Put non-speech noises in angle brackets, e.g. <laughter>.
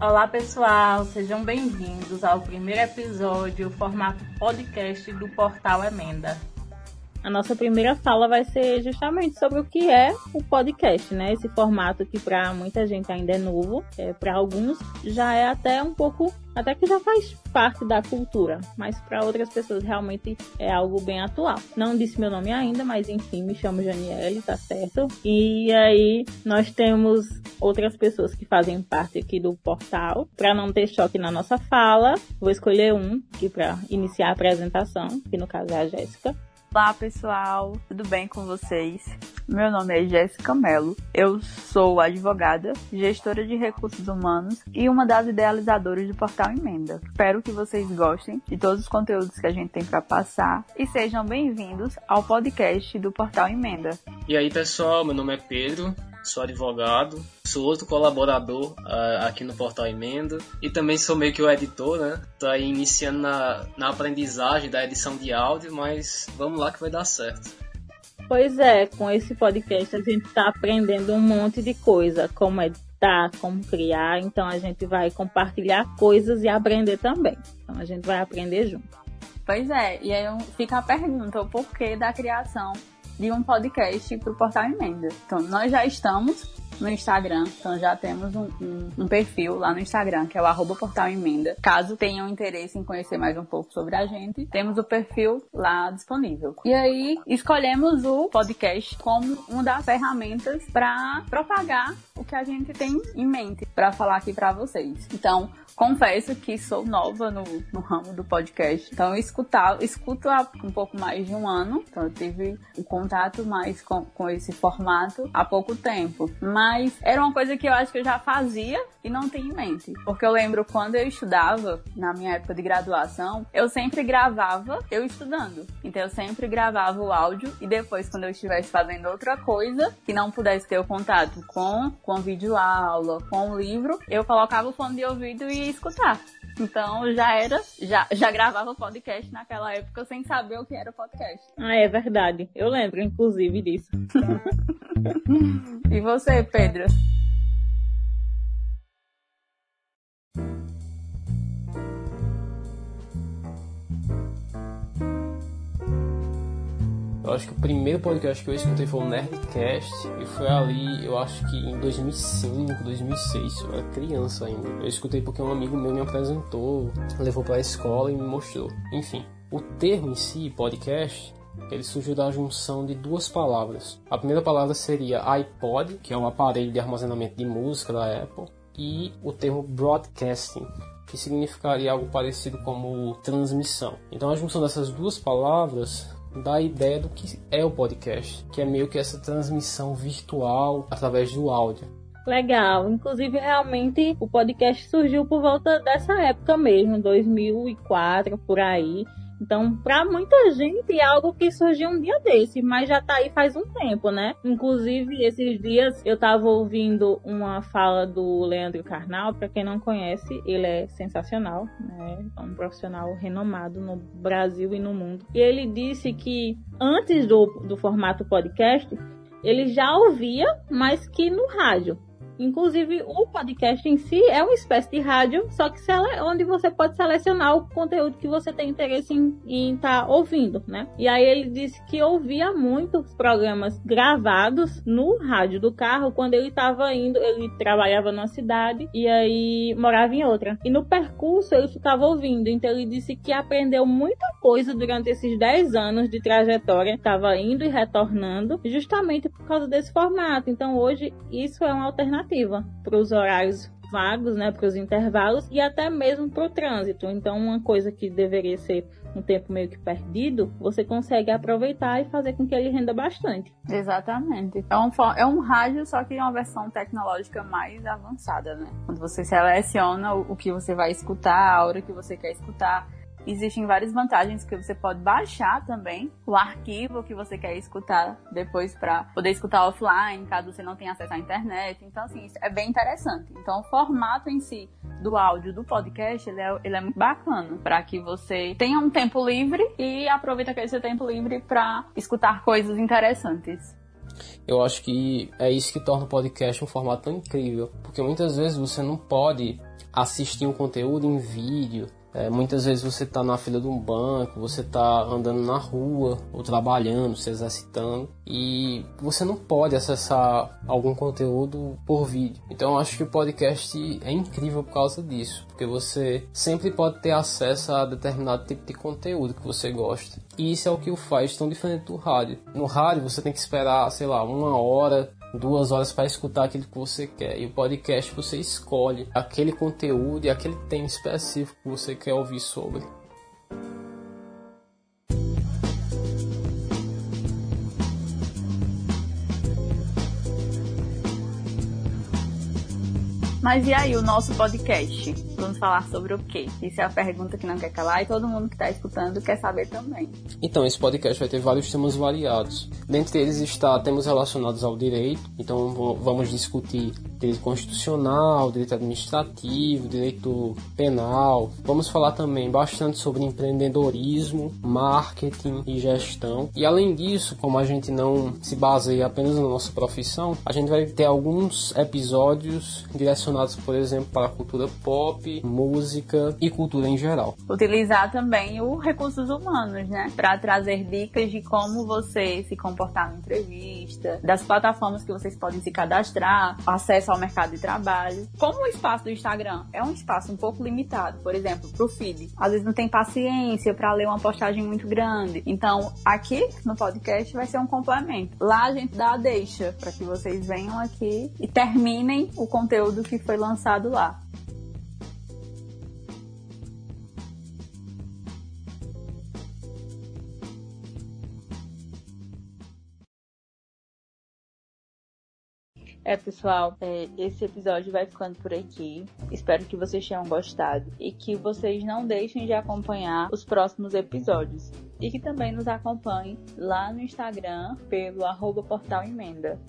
Olá pessoal, sejam bem-vindos ao primeiro episódio, formato podcast do Portal Emenda. A nossa primeira fala vai ser justamente sobre o que é o podcast, né? Esse formato que para muita gente ainda é novo, é, para alguns já é até um pouco, até que já faz parte da cultura, mas para outras pessoas realmente é algo bem atual. Não disse meu nome ainda, mas enfim, me chamo Janiele, tá certo? E aí nós temos outras pessoas que fazem parte aqui do portal. Para não ter choque na nossa fala, vou escolher um aqui para iniciar a apresentação, que no caso é a Jéssica. Olá pessoal, tudo bem com vocês? Meu nome é Jéssica Mello, eu sou advogada, gestora de recursos humanos e uma das idealizadoras do Portal Emenda. Espero que vocês gostem de todos os conteúdos que a gente tem para passar e sejam bem-vindos ao podcast do Portal Emenda. E aí pessoal, meu nome é Pedro, sou advogado, sou outro colaborador uh, aqui no Portal Emenda e também sou meio que o editor, né? Tô aí iniciando na, na aprendizagem da edição de áudio, mas vamos lá que vai dar certo. Pois é, com esse podcast a gente está aprendendo um monte de coisa, como editar, como criar, então a gente vai compartilhar coisas e aprender também. Então a gente vai aprender junto. Pois é, e aí fica a pergunta, o porquê da criação de um podcast para o Portal Emenda. Então, nós já estamos no Instagram. Então já temos um, um, um, perfil lá no Instagram, que é o arroba portal emenda. Caso tenham interesse em conhecer mais um pouco sobre a gente, temos o perfil lá disponível. E aí escolhemos o podcast como uma das ferramentas para propagar o que a gente tem em mente para falar aqui para vocês. Então, confesso que sou nova no, no ramo do podcast. Então, eu escutar, escuto há um pouco mais de um ano. Então, eu tive um contato mais com, com esse formato há pouco tempo. Mas era uma coisa que eu acho que eu já fazia e não tinha em mente. Porque eu lembro quando eu estudava, na minha época de graduação, eu sempre gravava eu estudando. Então, eu sempre gravava o áudio e depois, quando eu estivesse fazendo outra coisa que não pudesse ter o contato com, com vídeo aula, com o livro, eu colocava o fone de ouvido e escutar. Então já era, já, já gravava podcast naquela época sem saber o que era podcast. Ah, é verdade. Eu lembro, inclusive, disso. <laughs> e você, Pedro? Eu acho que o primeiro podcast que eu escutei foi o Nerdcast e foi ali, eu acho que em 2005, 2006, eu era criança ainda. Eu escutei porque um amigo meu me apresentou, levou para a escola e me mostrou. Enfim, o termo em si, podcast, ele surgiu da junção de duas palavras. A primeira palavra seria iPod, que é um aparelho de armazenamento de música da Apple, e o termo broadcasting, que significaria algo parecido como transmissão. Então a junção dessas duas palavras dá a ideia do que é o podcast, que é meio que essa transmissão virtual através do áudio. Legal. Inclusive, realmente, o podcast surgiu por volta dessa época mesmo, 2004, por aí. Então, para muita gente é algo que surgiu um dia desse, mas já tá aí faz um tempo, né? Inclusive, esses dias eu tava ouvindo uma fala do Leandro Carnal, para quem não conhece, ele é sensacional, né? É um profissional renomado no Brasil e no mundo. E ele disse que antes do, do formato podcast, ele já ouvia, mas que no rádio. Inclusive, o podcast em si é uma espécie de rádio, só que onde você pode selecionar o conteúdo que você tem interesse em estar tá ouvindo, né? E aí ele disse que ouvia muitos programas gravados no rádio do carro quando ele estava indo, ele trabalhava numa cidade e aí morava em outra. E no percurso ele ficava ouvindo, então ele disse que aprendeu muita coisa durante esses 10 anos de trajetória, estava indo e retornando, justamente por causa desse formato. Então hoje isso é uma alternativa para os horários vagos, né, para os intervalos e até mesmo para o trânsito. Então, uma coisa que deveria ser um tempo meio que perdido, você consegue aproveitar e fazer com que ele renda bastante. Exatamente. É um, é um rádio, só que é uma versão tecnológica mais avançada, né? Quando você seleciona o, o que você vai escutar, a hora que você quer escutar, Existem várias vantagens que você pode baixar também o arquivo que você quer escutar depois para poder escutar offline, caso você não tenha acesso à internet. Então, assim, isso é bem interessante. Então, o formato em si do áudio do podcast, ele é, ele é muito bacana para que você tenha um tempo livre e aproveite aquele seu tempo livre para escutar coisas interessantes. Eu acho que é isso que torna o podcast um formato tão incrível, porque muitas vezes você não pode assistir um conteúdo em vídeo, é, muitas vezes você está na fila de um banco, você está andando na rua, ou trabalhando, se exercitando, e você não pode acessar algum conteúdo por vídeo. Então acho que o podcast é incrível por causa disso, porque você sempre pode ter acesso a determinado tipo de conteúdo que você gosta. E isso é o que o faz tão diferente do rádio. No rádio você tem que esperar, sei lá, uma hora duas horas para escutar aquilo que você quer. E o podcast você escolhe aquele conteúdo e aquele tema específico que você quer ouvir sobre. Mas e aí, o nosso podcast? Vamos falar sobre o quê? Isso é a pergunta que não quer calar e todo mundo que está escutando quer saber também. Então, esse podcast vai ter vários temas variados. Dentre eles está temas relacionados ao direito. Então, vamos discutir direito constitucional, direito administrativo, direito penal. Vamos falar também bastante sobre empreendedorismo, marketing e gestão. E além disso, como a gente não se baseia apenas na nossa profissão, a gente vai ter alguns episódios direcionados relacionados, por exemplo, para a cultura pop, música e cultura em geral. Utilizar também os recursos humanos, né? Para trazer dicas de como você se comportar na entrevista, das plataformas que vocês podem se cadastrar, acesso ao mercado de trabalho. Como o espaço do Instagram é um espaço um pouco limitado, por exemplo, para o feed. Às vezes não tem paciência para ler uma postagem muito grande. Então, aqui no podcast vai ser um complemento. Lá a gente dá a deixa para que vocês venham aqui e terminem o conteúdo que foi lançado lá. É, pessoal, é, esse episódio vai ficando por aqui. Espero que vocês tenham gostado e que vocês não deixem de acompanhar os próximos episódios. E que também nos acompanhem lá no Instagram pelo arroba portal emenda.